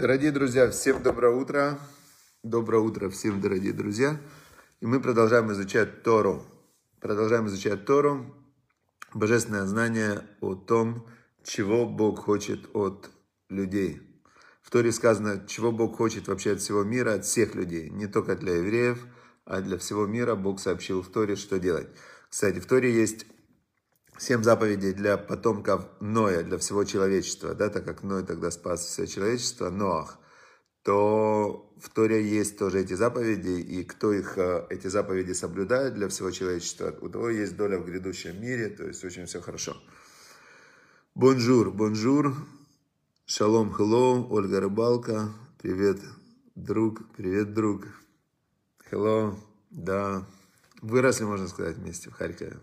Дорогие друзья, всем доброе утро. Доброе утро всем, дорогие друзья. И мы продолжаем изучать Тору. Продолжаем изучать Тору. Божественное знание о том, чего Бог хочет от людей. В Торе сказано, чего Бог хочет вообще от всего мира, от всех людей. Не только для евреев, а для всего мира Бог сообщил в Торе, что делать. Кстати, в Торе есть семь заповедей для потомков Ноя, для всего человечества, да, так как Ной тогда спас все человечество, Ноах, то в Торе есть тоже эти заповеди, и кто их, э, эти заповеди соблюдает для всего человечества, у того есть доля в грядущем мире, то есть очень все хорошо. Bonjour, bonjour, שלום, hello, Ольга Рыбалка, привет, друг, привет, друг, hello, да, выросли, можно сказать, вместе в Харькове.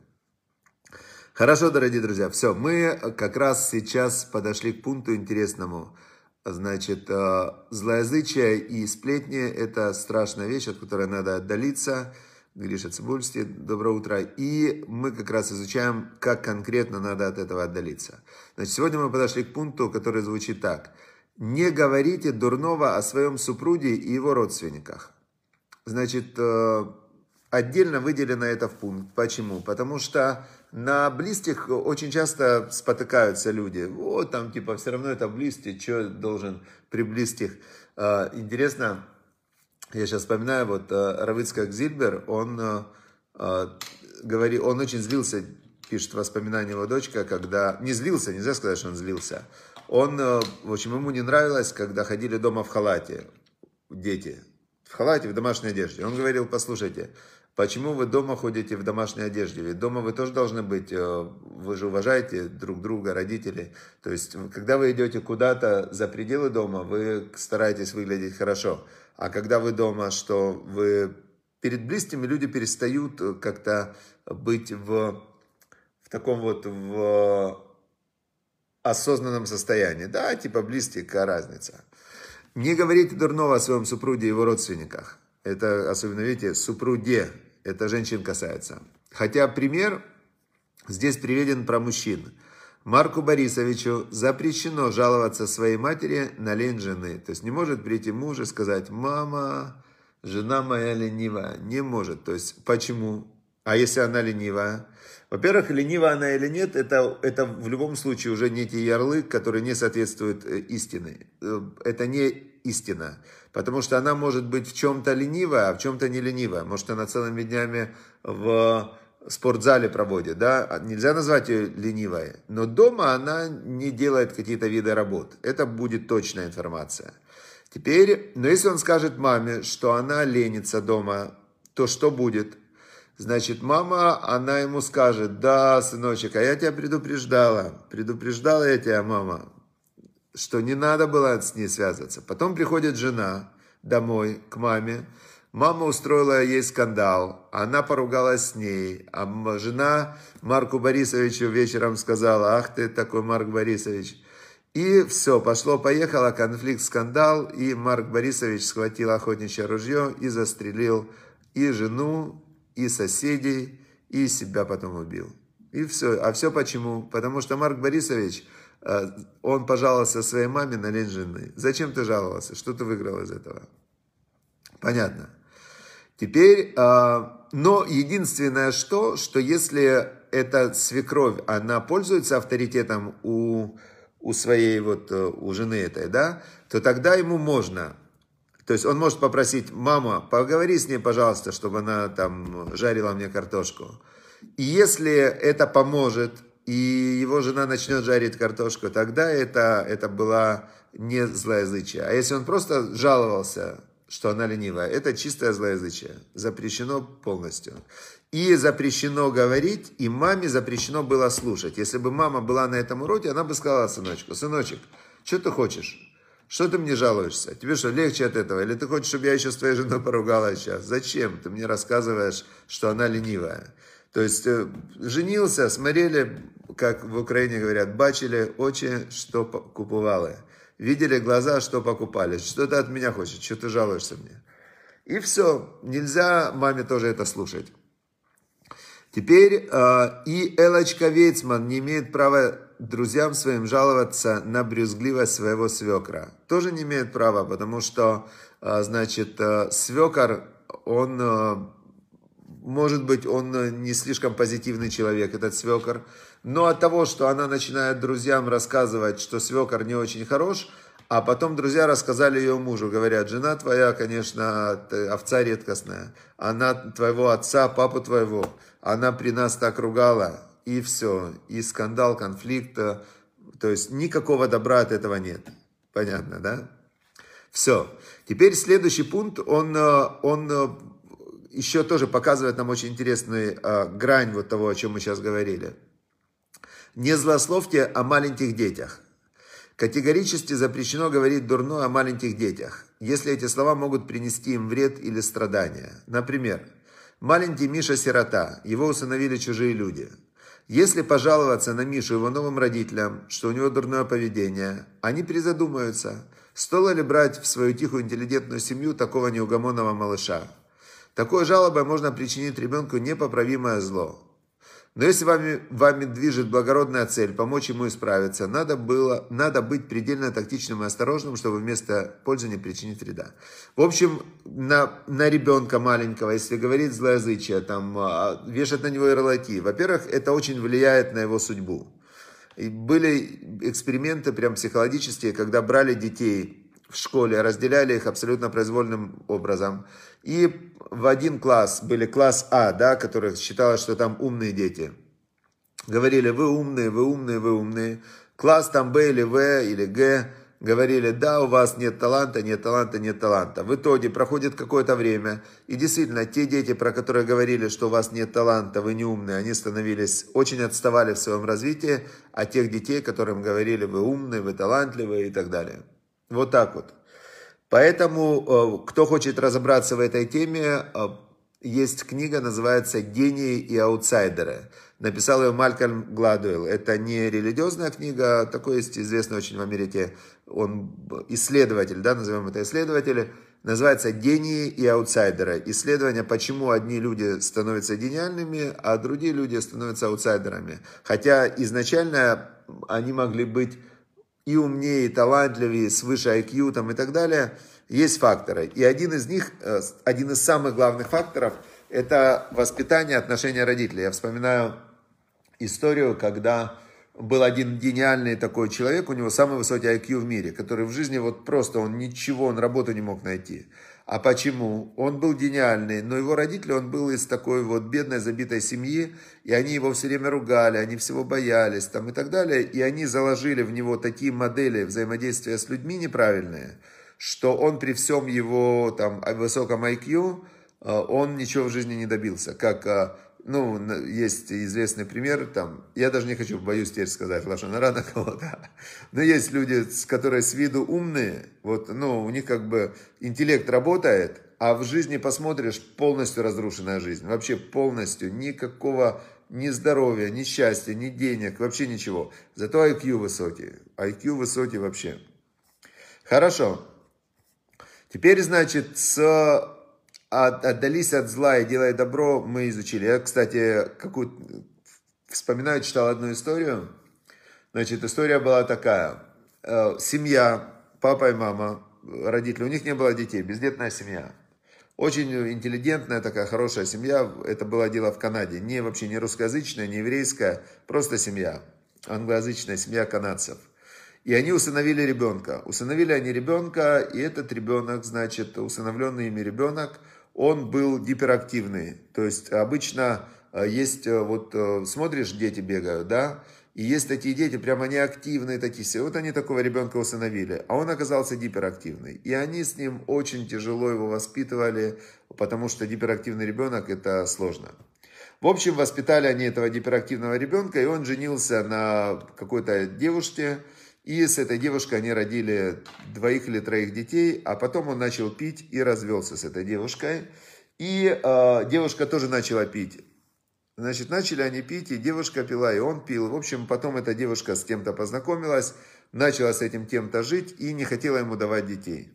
Хорошо, дорогие друзья, все, мы как раз сейчас подошли к пункту интересному. Значит, э, злоязычие и сплетни – это страшная вещь, от которой надо отдалиться. Гриша Цибульский, доброе утро. И мы как раз изучаем, как конкретно надо от этого отдалиться. Значит, сегодня мы подошли к пункту, который звучит так. Не говорите дурного о своем супруге и его родственниках. Значит, э, отдельно выделено это в пункт. Почему? Потому что на близких очень часто спотыкаются люди. Вот там типа все равно это близкие, что должен при близких. А, интересно, я сейчас вспоминаю, вот а, Равицкак Зильбер, он а, говорит, он очень злился, пишет воспоминания его дочка, когда, не злился, нельзя сказать, что он злился. Он, в общем, ему не нравилось, когда ходили дома в халате дети, в халате, в домашней одежде. Он говорил, послушайте, Почему вы дома ходите в домашней одежде? Ведь дома вы тоже должны быть, э, вы же уважаете друг друга, родителей. То есть, когда вы идете куда-то за пределы дома, вы стараетесь выглядеть хорошо. А когда вы дома, что вы перед близкими люди перестают э, как-то быть в, в таком вот в осознанном состоянии. Да, типа близкие, разница. Не говорите дурного о своем супруге и его родственниках. Это особенно, видите, супруге, это женщин касается. Хотя пример здесь приведен про мужчин. Марку Борисовичу запрещено жаловаться своей матери на лень жены. То есть не может прийти муж и сказать, мама, жена моя ленивая. Не может. То есть почему? А если она ленивая? Во-первых, ленива она или нет, это, это в любом случае уже некий ярлык, который не соответствует э, истине. Э, это не истина. Потому что она может быть в чем-то ленивая, а в чем-то не ленивая. Может, она целыми днями в спортзале проводит, да, нельзя назвать ее ленивой, но дома она не делает какие-то виды работ. Это будет точная информация. Теперь, но если он скажет маме, что она ленится дома, то что будет? Значит, мама, она ему скажет, да, сыночек, а я тебя предупреждала, предупреждала я тебя, мама, что не надо было с ней связываться. Потом приходит жена домой к маме. Мама устроила ей скандал, она поругалась с ней, а жена Марку Борисовичу вечером сказала, ах ты такой Марк Борисович. И все, пошло-поехало, конфликт, скандал, и Марк Борисович схватил охотничье ружье и застрелил и жену, и соседей, и себя потом убил. И все. А все почему? Потому что Марк Борисович он пожаловался своей маме на лень жены. Зачем ты жаловался? Что ты выиграл из этого? Понятно. Теперь, э, но единственное что, что если эта свекровь, она пользуется авторитетом у, у своей вот, э, у жены этой, да, то тогда ему можно. То есть он может попросить, мама, поговори с ней, пожалуйста, чтобы она там жарила мне картошку. И если это поможет, и его жена начнет жарить картошку, тогда это, это была не злоязычие. А если он просто жаловался, что она ленивая, это чистое злоязычие. Запрещено полностью. И запрещено говорить, и маме запрещено было слушать. Если бы мама была на этом уроке, она бы сказала сыночку, сыночек, что ты хочешь? Что ты мне жалуешься? Тебе что, легче от этого? Или ты хочешь, чтобы я еще с твоей женой поругалась сейчас? Зачем? Ты мне рассказываешь, что она ленивая. То есть э, женился, смотрели, как в Украине говорят, бачили очи, что купували. Видели глаза, что покупали. Что ты от меня хочешь, что ты жалуешься мне. И все, нельзя маме тоже это слушать. Теперь э, и Элочка Вейцман не имеет права друзьям своим жаловаться на брюзгливость своего свекра. Тоже не имеет права, потому что, а, значит, э, свекор, он, э, может быть, он не слишком позитивный человек, этот свекор, но от того, что она начинает друзьям рассказывать, что свекор не очень хорош, а потом друзья рассказали ее мужу, говорят, жена твоя, конечно, овца редкостная, она твоего отца, папу твоего, она при нас так ругала, и все, и скандал, конфликт, то есть никакого добра от этого нет. Понятно, да? Все. Теперь следующий пункт, он, он еще тоже показывает нам очень интересную а, грань вот того, о чем мы сейчас говорили. Не злословьте о маленьких детях. Категорически запрещено говорить дурно о маленьких детях, если эти слова могут принести им вред или страдания. Например, маленький Миша сирота, его усыновили чужие люди. Если пожаловаться на Мишу его новым родителям, что у него дурное поведение, они призадумаются, стоило ли брать в свою тихую интеллигентную семью такого неугомонного малыша. Такой жалобой можно причинить ребенку непоправимое зло. Но если вами, вами движет благородная цель помочь ему исправиться, надо, было, надо быть предельно тактичным и осторожным, чтобы вместо пользы не причинить вреда. В общем, на, на ребенка маленького, если говорить злоязычие, там, а, вешать на него ярлыки, во-первых, это очень влияет на его судьбу. И были эксперименты прям психологические, когда брали детей в школе, разделяли их абсолютно произвольным образом. И в один класс были класс А, да, которых считалось, что там умные дети. Говорили, вы умные, вы умные, вы умные. Класс там Б или В или Г говорили, да, у вас нет таланта, нет таланта, нет таланта. В итоге проходит какое-то время, и действительно, те дети, про которые говорили, что у вас нет таланта, вы не умные, они становились, очень отставали в своем развитии от тех детей, которым говорили, вы умные, вы талантливые и так далее. Вот так вот. Поэтому, э, кто хочет разобраться в этой теме, э, есть книга, называется «Гении и аутсайдеры». Написал ее Малькольм Гладуэлл. Это не религиозная книга, такой есть известный очень в Америке, он исследователь, да, назовем это исследователь. Называется «Гении и аутсайдеры». Исследование, почему одни люди становятся гениальными, а другие люди становятся аутсайдерами. Хотя изначально они могли быть и умнее, и талантливее, с выше IQ там, и так далее, есть факторы. И один из них, э, один из самых главных факторов, это воспитание, отношения родителей. Я вспоминаю историю, когда был один гениальный такой человек, у него самый высокий IQ в мире, который в жизни вот просто, он ничего, он работу не мог найти. А почему? Он был гениальный, но его родители, он был из такой вот бедной, забитой семьи, и они его все время ругали, они всего боялись там и так далее, и они заложили в него такие модели взаимодействия с людьми неправильные, что он при всем его там высоком IQ, э, он ничего в жизни не добился, как э, ну, есть известный пример, там, я даже не хочу, боюсь теперь сказать лошонара на кого-то, но есть люди, которые с виду умные, вот, ну, у них как бы интеллект работает, а в жизни посмотришь, полностью разрушенная жизнь, вообще полностью, никакого ни здоровья, ни счастья, ни денег, вообще ничего. Зато IQ высокий, IQ высокий вообще. Хорошо. Теперь, значит, с отдались от зла и делай добро, мы изучили. Я, кстати, какую вспоминаю, читал одну историю. Значит, история была такая. Э, семья, папа и мама, родители, у них не было детей, бездетная семья. Очень интеллигентная такая хорошая семья. Это было дело в Канаде. Не вообще не русскоязычная, не еврейская, просто семья. Англоязычная семья канадцев. И они усыновили ребенка. Усыновили они ребенка, и этот ребенок, значит, усыновленный ими ребенок – он был гиперактивный. То есть обычно э, есть, э, вот э, смотришь, дети бегают, да, и есть такие дети, прямо активные такие все. Вот они такого ребенка усыновили, а он оказался гиперактивный. И они с ним очень тяжело его воспитывали, потому что гиперактивный ребенок это сложно. В общем, воспитали они этого гиперактивного ребенка, и он женился на какой-то девушке, и с этой девушкой они родили двоих или троих детей, а потом он начал пить и развелся с этой девушкой. И э, девушка тоже начала пить. Значит, начали они пить, и девушка пила, и он пил. В общем, потом эта девушка с кем-то познакомилась, начала с этим кем-то жить и не хотела ему давать детей.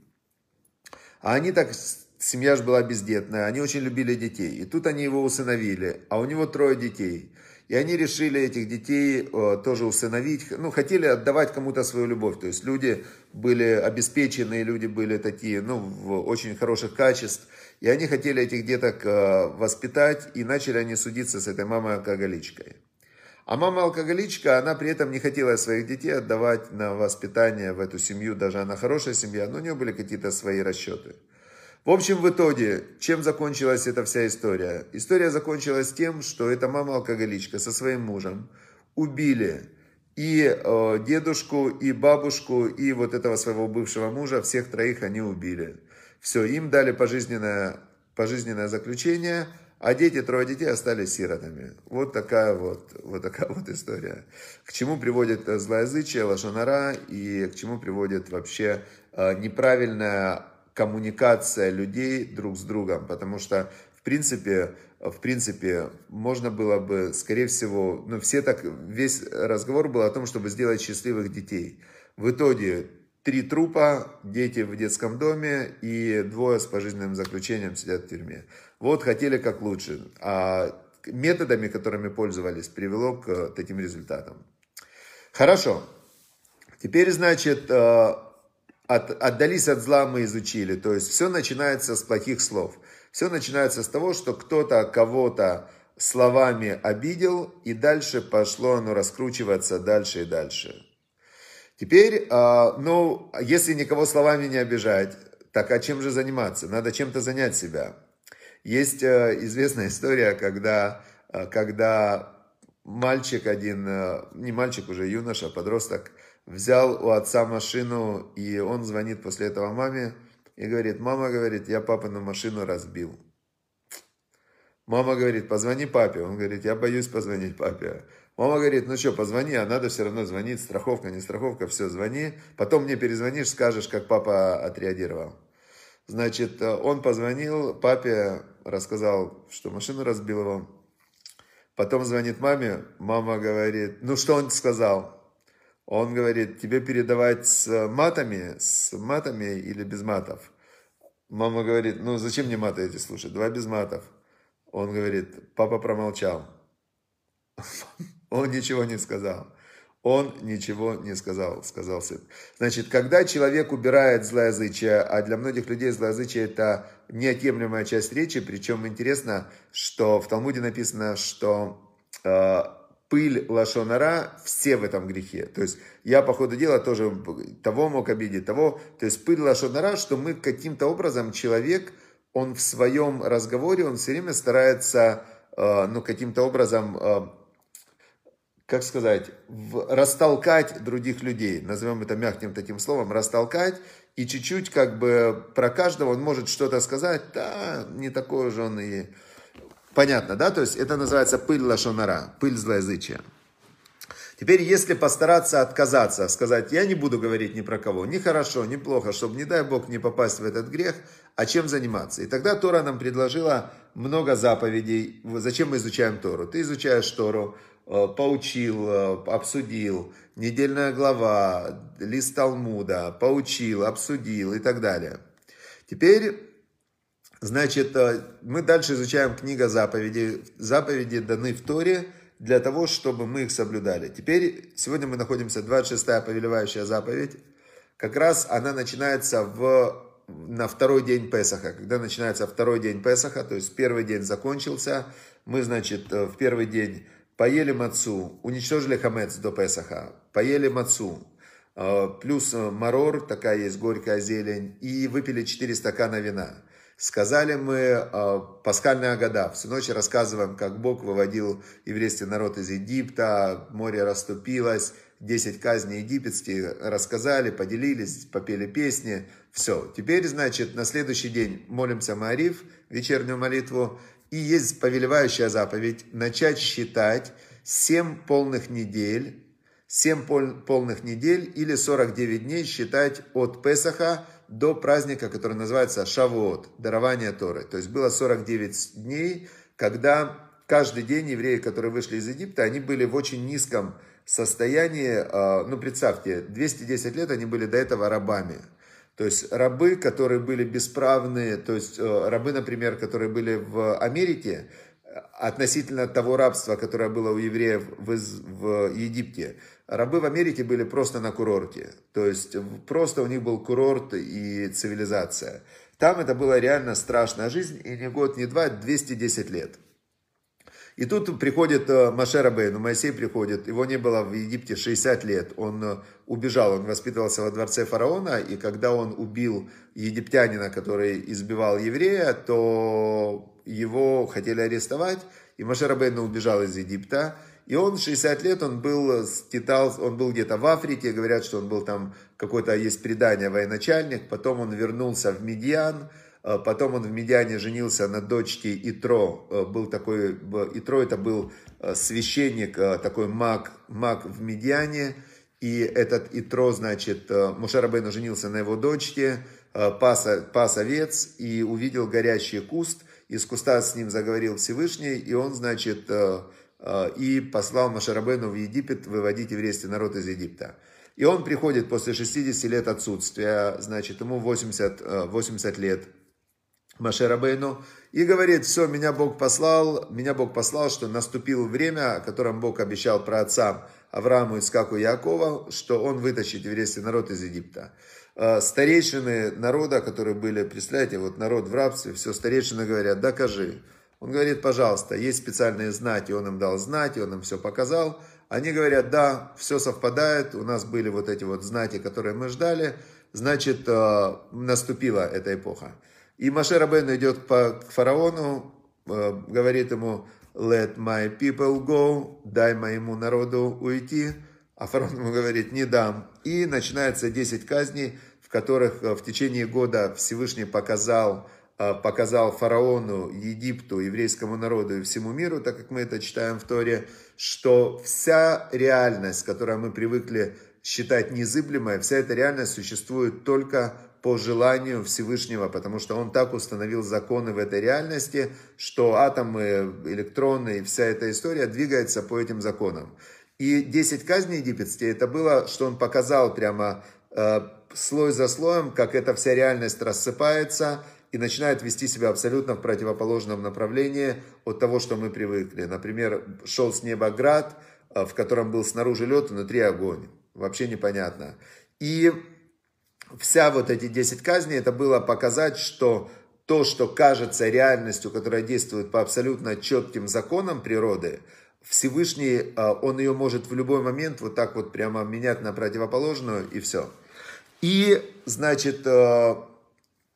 А они так, семья же была бездетная, они очень любили детей. И тут они его усыновили, а у него трое детей. И они решили этих детей э, тоже усыновить, ну, хотели отдавать кому-то свою любовь. То есть люди были обеспеченные, люди были такие, ну, в очень хороших качеств. И они хотели этих деток э, воспитать, и начали они судиться с этой мамой-алкоголичкой. А мама-алкоголичка, она при этом не хотела своих детей отдавать на воспитание в эту семью, даже она хорошая семья, но у нее были какие-то свои расчеты. В общем, в итоге, чем закончилась эта вся история? История закончилась тем, что эта мама-алкоголичка со своим мужем убили и э, дедушку, и бабушку, и вот этого своего бывшего мужа, всех троих они убили. Все, им дали пожизненное, пожизненное заключение – а дети, трое детей остались сиротами. Вот такая вот, вот такая вот история. К чему приводит злоязычие, лошонара и к чему приводит вообще э, неправильная коммуникация людей друг с другом. Потому что, в принципе, в принципе, можно было бы, скорее всего, ну, все так, весь разговор был о том, чтобы сделать счастливых детей. В итоге три трупа, дети в детском доме и двое с пожизненным заключением сидят в тюрьме. Вот хотели как лучше. А методами, которыми пользовались, привело к таким результатам. Хорошо. Теперь, значит, э, от, отдались от зла мы изучили. То есть все начинается с плохих слов. Все начинается с того, что кто-то кого-то словами обидел, и дальше пошло оно раскручиваться дальше и дальше. Теперь, а, ну, если никого словами не обижать, так а чем же заниматься? Надо чем-то занять себя. Есть э, известная история, когда, э, когда мальчик один, э, не мальчик уже, юноша, подросток, взял у отца машину, и он звонит после этого маме и говорит, мама говорит, я папину машину разбил. Мама говорит, позвони папе. Он говорит, я боюсь позвонить папе. Мама говорит, ну что, позвони, а надо все равно звонить, страховка, не страховка, все, звони. Потом мне перезвонишь, скажешь, как папа отреагировал. Значит, он позвонил папе, рассказал, что машину разбил его. Потом звонит маме, мама говорит, ну что он сказал? Он говорит, тебе передавать с матами, с матами или без матов? Мама говорит, ну зачем мне маты эти слушать, давай без матов. Он говорит, папа промолчал. Он ничего не сказал. Он ничего не сказал, сказал сын. Значит, когда человек убирает злоязычие, а для многих людей злоязычие это неотъемлемая часть речи, причем интересно, что в Талмуде написано, что э, пыль лашонара, все в этом грехе. То есть я по ходу дела тоже того мог обидеть, того. То есть пыль лашонара, что мы каким-то образом человек, он в своем разговоре, он все время старается, э, ну, каким-то образом э, как сказать, в, растолкать других людей, назовем это мягким таким словом, растолкать, и чуть-чуть как бы про каждого он может что-то сказать, да, не такой же он и... Понятно, да? То есть это называется пыль лашонара, пыль злоязычия. Теперь, если постараться отказаться, сказать, я не буду говорить ни про кого, ни хорошо, ни плохо, чтобы, не дай Бог, не попасть в этот грех, а чем заниматься? И тогда Тора нам предложила много заповедей. Зачем мы изучаем Тору? Ты изучаешь Тору, Э, поучил, э, обсудил, недельная глава, лист Талмуда, поучил, обсудил и так далее. Теперь, значит, э, мы дальше изучаем книга заповедей. Заповеди даны в Торе для того, чтобы мы их соблюдали. Теперь, сегодня мы находимся, 26-я повелевающая заповедь. Как раз она начинается в, на второй день Песаха. Когда начинается второй день Песаха, то есть первый день закончился, мы, значит, в первый день поели мацу, уничтожили хамец до Песаха, поели мацу, э, плюс э, марор, такая есть горькая зелень, и выпили 4 стакана вина. Сказали мы э, пасхальная года. Всю ночь рассказываем, как Бог выводил еврейский народ из Египта, море расступилось, 10 казней египетских рассказали, поделились, попели песни. Все. Теперь, значит, на следующий день молимся Мариф, вечернюю молитву, и есть повелевающая заповедь начать считать 7 полных недель, 7 пол, полных недель или 49 дней считать от Песаха до праздника, который называется Шавуот, дарование Торы. То есть было 49 дней, когда каждый день евреи, которые вышли из Египта, они были в очень низком состоянии, а, ну представьте, 210 лет они были до этого рабами. То есть рабы, которые были бесправные, то есть э, рабы, например, которые были в Америке, относительно того рабства, которое было у евреев в, в Египте. Рабы в Америке были просто на курорте. То есть просто у них был курорт и цивилизация. Там это была реально страшная жизнь, и не год, не два, 210 лет. И тут приходит э, Машера Бейну, Моисей приходит, его не было в Египте 60 лет, он э, убежал, он воспитывался во дворце фараона, и когда он убил египтянина, который избивал еврея, то его хотели арестовать, и Машера Бейну убежал из Египта, и он 60 лет, он был, скитал, он был где-то в Африке, говорят, что он был там, какое-то есть предание, военачальник, потом он вернулся в Медиан, Э, потом он в Медиане женился на дочке Итро. Э, был такой, Итро это был э, священник, такой маг, маг в Медиане. И этот Итро, значит, Мушарабейну женился на его дочке, пас, пас овец и увидел горящий куст. Из куста с ним заговорил Всевышний, и он, значит, и послал Машарабену в Египет выводить еврейский народ из Египта. И он приходит после 60 лет отсутствия, значит, ему 80, 80 лет, Машерабейну, и говорит, все, меня Бог послал, меня Бог послал, что наступило время, о котором Бог обещал про отцам Аврааму, Искаку и Якова, что он вытащит еврейский народ из Египта. Э, старейшины народа, которые были, представляете, вот народ в рабстве, все старейшины говорят, докажи. Он говорит, пожалуйста, есть специальные знати, он им дал знати, он им все показал. Они говорят, да, все совпадает, у нас были вот эти вот знати, которые мы ждали, значит, э, наступила эта эпоха. И Маше Рабейну идет к фараону, э, говорит ему, let my people go, дай моему народу уйти. А фараон ему говорит, не дам. И начинается 10 казней, в которых э, в течение года Всевышний показал, показал фараону, Египту, еврейскому народу и всему миру, так как мы это читаем в Торе, что вся реальность, которую мы привыкли считать незыблемой, вся эта реальность существует только по желанию Всевышнего, потому что он так установил законы в этой реальности, что атомы, электроны и вся эта история двигается по этим законам. И 10 казней египетские, это было, что он показал прямо э, слой за слоем, как эта вся реальность рассыпается и начинает вести себя абсолютно в противоположном направлении от того, что мы привыкли. Например, шел с неба град, э, в котором был снаружи лед, внутри огонь. Вообще непонятно. И вся вот эти 10 казней, это было показать, что то, что кажется реальностью, которая действует по абсолютно четким законам природы, Всевышний, а, он ее может в любой момент вот так вот прямо менять на противоположную и все. И, значит, а,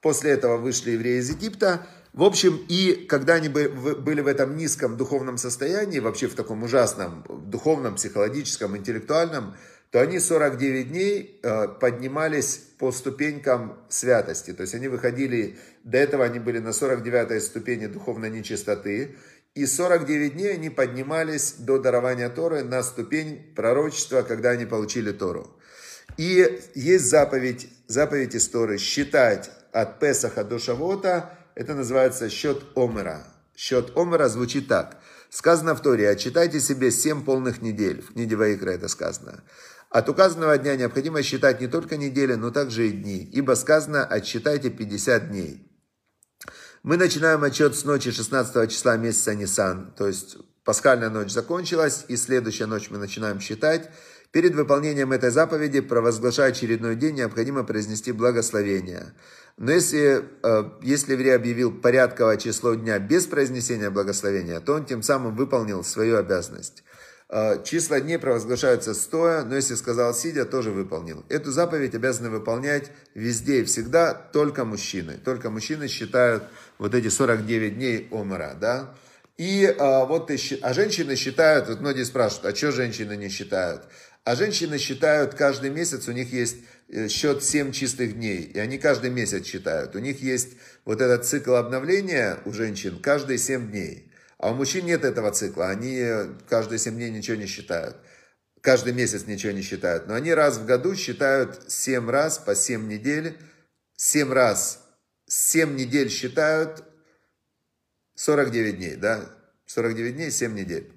после этого вышли евреи из Египта. В общем, и когда они были в этом низком духовном состоянии, вообще в таком ужасном духовном, психологическом, интеллектуальном, то они 49 дней а, поднимались по ступенькам святости. То есть они выходили, до этого они были на 49 ступени духовной нечистоты, и 49 дней они поднимались до дарования Торы на ступень пророчества, когда они получили Тору. И есть заповедь, заповедь Торы считать от Песаха до Шавота, это называется счет Омера. Счет Омера звучит так. Сказано в Торе, отчитайте себе 7 полных недель. В книге Ваикра это сказано. От указанного дня необходимо считать не только недели, но также и дни, ибо сказано «отсчитайте 50 дней». Мы начинаем отчет с ночи 16 числа месяца Нисан, то есть пасхальная ночь закончилась, и следующая ночь мы начинаем считать. Перед выполнением этой заповеди, провозглашая очередной день, необходимо произнести благословение. Но если, э, если еврей объявил порядковое число дня без произнесения благословения, то он тем самым выполнил свою обязанность. А, числа дней провозглашаются стоя, но если сказал сидя, тоже выполнил. Эту заповедь обязаны выполнять везде и всегда только мужчины. Только мужчины считают вот эти 49 дней омара, да. И а, вот, а женщины считают, вот многие спрашивают, а что женщины не считают? А женщины считают каждый месяц, у них есть э, счет 7 чистых дней, и они каждый месяц считают. У них есть вот этот цикл обновления у женщин каждые 7 дней. А у мужчин нет этого цикла. Они каждые 7 дней ничего не считают. Каждый месяц ничего не считают. Но они раз в году считают 7 раз по 7 недель. 7 раз, 7 недель считают 49 дней, да? 49 дней, 7 недель.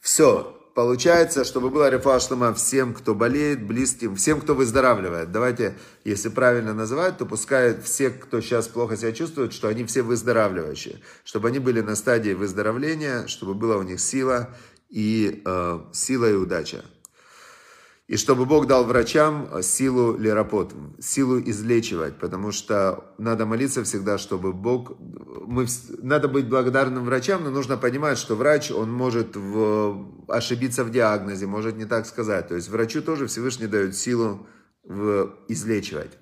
Все. Получается, чтобы рефуа шлема всем, кто болеет, близким, всем, кто выздоравливает. Давайте, если правильно называть, то пускай все, кто сейчас плохо себя чувствует, что они все выздоравливающие. Чтобы они были на стадии выздоровления, чтобы была у них сила и э, сила и удача. И чтобы Бог дал врачам силу лерапот, силу излечивать, потому что надо молиться всегда, чтобы Бог... Мы, надо быть благодарным врачам, но нужно понимать, что врач, он может в, ошибиться в диагнозе, может не так сказать. То есть врачу тоже Всевышний дает силу в, излечивать.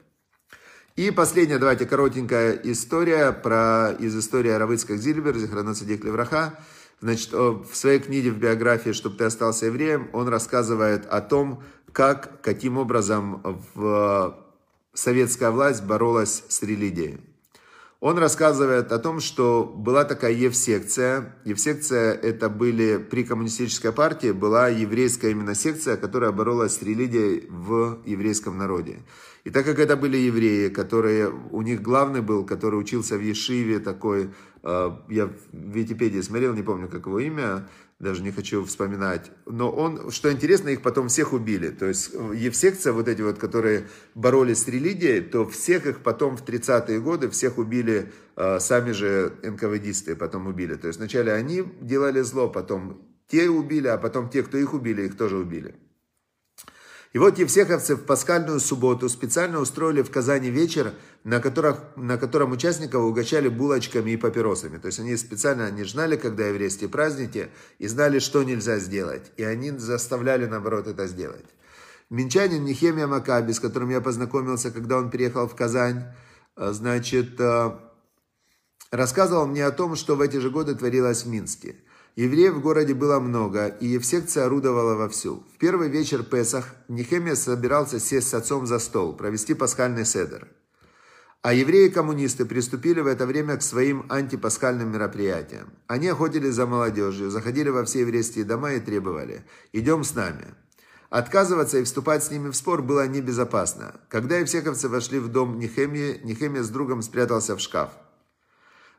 И последняя, давайте, коротенькая история про, из истории Равыцкак Зильбер, Зихранацадик Левраха. Значит, в своей книге в биографии «Чтобы ты остался евреем» он рассказывает о том, как, каким образом в советская власть боролась с религией. Он рассказывает о том, что была такая Евсекция. Евсекция это были при коммунистической партии, была еврейская именно секция, которая боролась с религией в еврейском народе. И так как это были евреи, которые, у них главный был, который учился в Ешиве, такой Э, я в Википедии смотрел, не помню, как его имя, даже не хочу вспоминать. Но он, что интересно, их потом всех убили. То есть э, Евсекция, вот эти вот, которые боролись с религией, то всех их потом в 30-е годы, всех убили э, сами же НКВДисты, потом убили. То есть вначале они делали зло, потом те убили, а потом те, кто их убили, их тоже убили. И вот евсеховцы в пасхальную субботу специально устроили в Казани вечер, на, которых, на котором участников угощали булочками и папиросами. То есть они специально не знали, когда еврейские праздники, и знали, что нельзя сделать. И они заставляли, наоборот, это сделать. Минчанин Нехемия Макаби, с которым я познакомился, когда он приехал в Казань, э, значит, э, рассказывал мне о том, что в эти же годы творилось в Минске – Евреев в городе было много, и Евсекция орудовала вовсю. В первый вечер Песах Нехемия собирался сесть с отцом за стол, провести пасхальный седер. А евреи-коммунисты приступили в это время к своим антипасхальным мероприятиям. Они охотились за молодежью, заходили во все еврейские дома и требовали «идем с нами». Отказываться и вступать с ними в спор было небезопасно. Когда евсековцы вошли в дом Нехемии, Нехемия с другом спрятался в шкаф.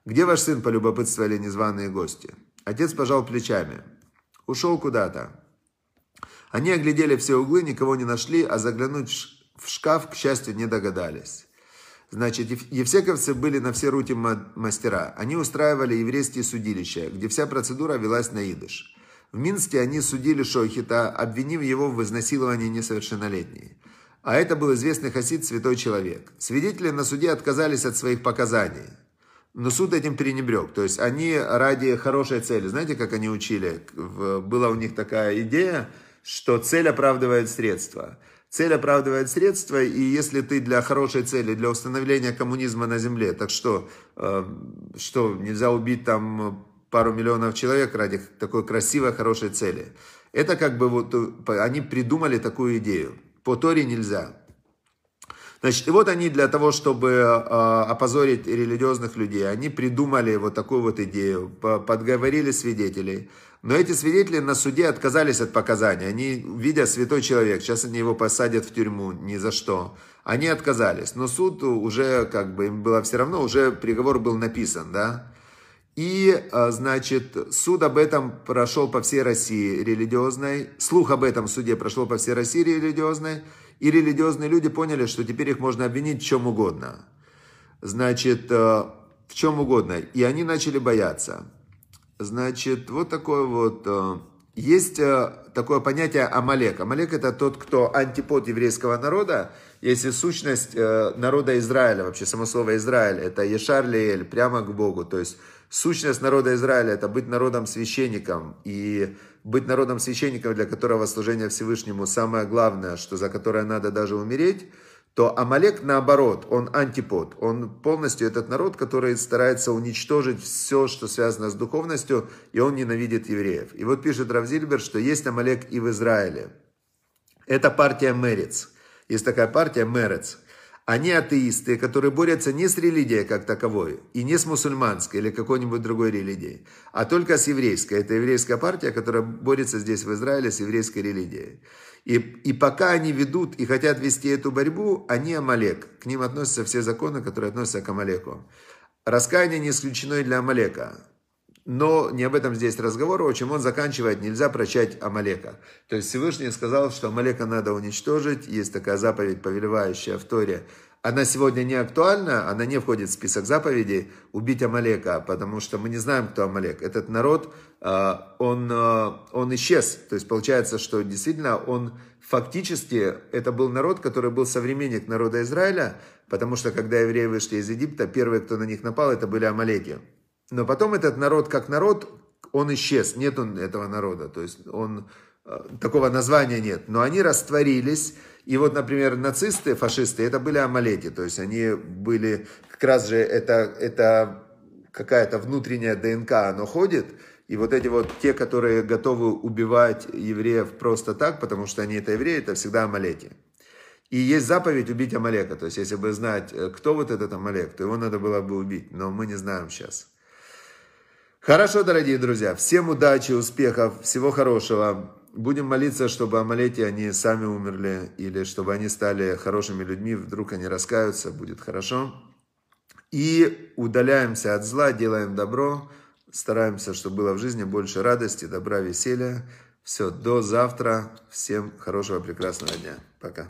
«Где ваш сын?» – полюбопытствовали незваные гости. Отец пожал плечами. Ушел куда-то. Они оглядели все углы, никого не нашли, а заглянуть в шкаф, к счастью, не догадались. Значит, евсековцы были на все руки мастера. Они устраивали еврейские судилища, где вся процедура велась на идыш. В Минске они судили Шохита, обвинив его в изнасиловании несовершеннолетней. А это был известный хасид, святой человек. Свидетели на суде отказались от своих показаний. Но суд этим перенебрег. То есть они ради хорошей цели, знаете, как они учили? Была у них такая идея, что цель оправдывает средства. Цель оправдывает средства, и если ты для хорошей цели, для установления коммунизма на земле, так что, э, что нельзя убить там пару миллионов человек ради такой красивой, хорошей цели. Это как бы вот, они придумали такую идею. По Торе нельзя. Значит, и вот они для того, чтобы э, опозорить религиозных людей, они придумали вот такую вот идею, подговорили свидетелей. Но эти свидетели на суде отказались от показаний. Они, видя святой человек, сейчас они его посадят в тюрьму, ни за что. Они отказались. Но суд уже, как бы, им было все равно, уже приговор был написан, да. И, э, значит, суд об этом прошел по всей России религиозной. Слух об этом суде прошел по всей России религиозной. И религиозные люди поняли, что теперь их можно обвинить в чем угодно. Значит, э, в чем угодно. И они начали бояться. Значит, вот такое вот... Э, есть э, такое понятие Амалек. Амалек это тот, кто антипод еврейского народа. Если сущность народа Израиля, вообще само слово Израиль, это Ешар Леэль, прямо к Богу. То есть сущность народа Израиля это быть народом священником. И быть народом священником, для которого служение Всевышнему самое главное, что за которое надо даже умереть, то Амалек наоборот, он антипод. Он полностью этот народ, который старается уничтожить все, что связано с духовностью, и он ненавидит евреев. И вот пишет Равзильбер, что есть Амалек и в Израиле. Это партия Мерец. Есть такая партия Мерец. Они атеисты, которые борются не с религией как таковой, и не с мусульманской или какой-нибудь другой религией, а только с еврейской. Это еврейская партия, которая борется здесь в Израиле с еврейской религией. И, и пока они ведут и хотят вести эту борьбу, они Амалек. К ним относятся все законы, которые относятся к Амалеку. Раскаяние не исключено и для Амалека. Но не об этом здесь разговор. В общем, он заканчивает, нельзя прощать Амалека. То есть Всевышний сказал, что Амалека надо уничтожить. Есть такая заповедь, повелевающая в Торе. Она сегодня не актуальна, она не входит в список заповедей убить Амалека, потому что мы не знаем, кто Амалек. Этот народ, а, он, а, он исчез. То есть получается, что действительно он фактически, это был народ, который был современник народа Израиля, потому что когда евреи вышли из Египта, первые, кто на них напал, это были Амалеки. Но потом этот народ как народ, он исчез, нет этого народа, то есть он, э, такого названия нет. Но они растворились, и вот, например, нацисты, фашисты, это были амалети, то есть они были, как раз же это, это какая-то внутренняя ДНК, оно ходит, и вот эти вот те, которые готовы убивать евреев просто так, потому что они это евреи, это всегда амалети. И есть заповедь убить Амалека. То есть, если бы знать, э, кто вот этот Амалек, то его надо было бы убить. Но мы не знаем сейчас. Хорошо, дорогие друзья, всем удачи, успехов, всего хорошего. Будем молиться, чтобы Амалети, они сами умерли, или чтобы они стали хорошими людьми, вдруг они раскаются, будет хорошо. И удаляемся от зла, делаем добро, стараемся, чтобы было в жизни больше радости, добра, веселья. Все, до завтра. Всем хорошего, прекрасного дня. Пока.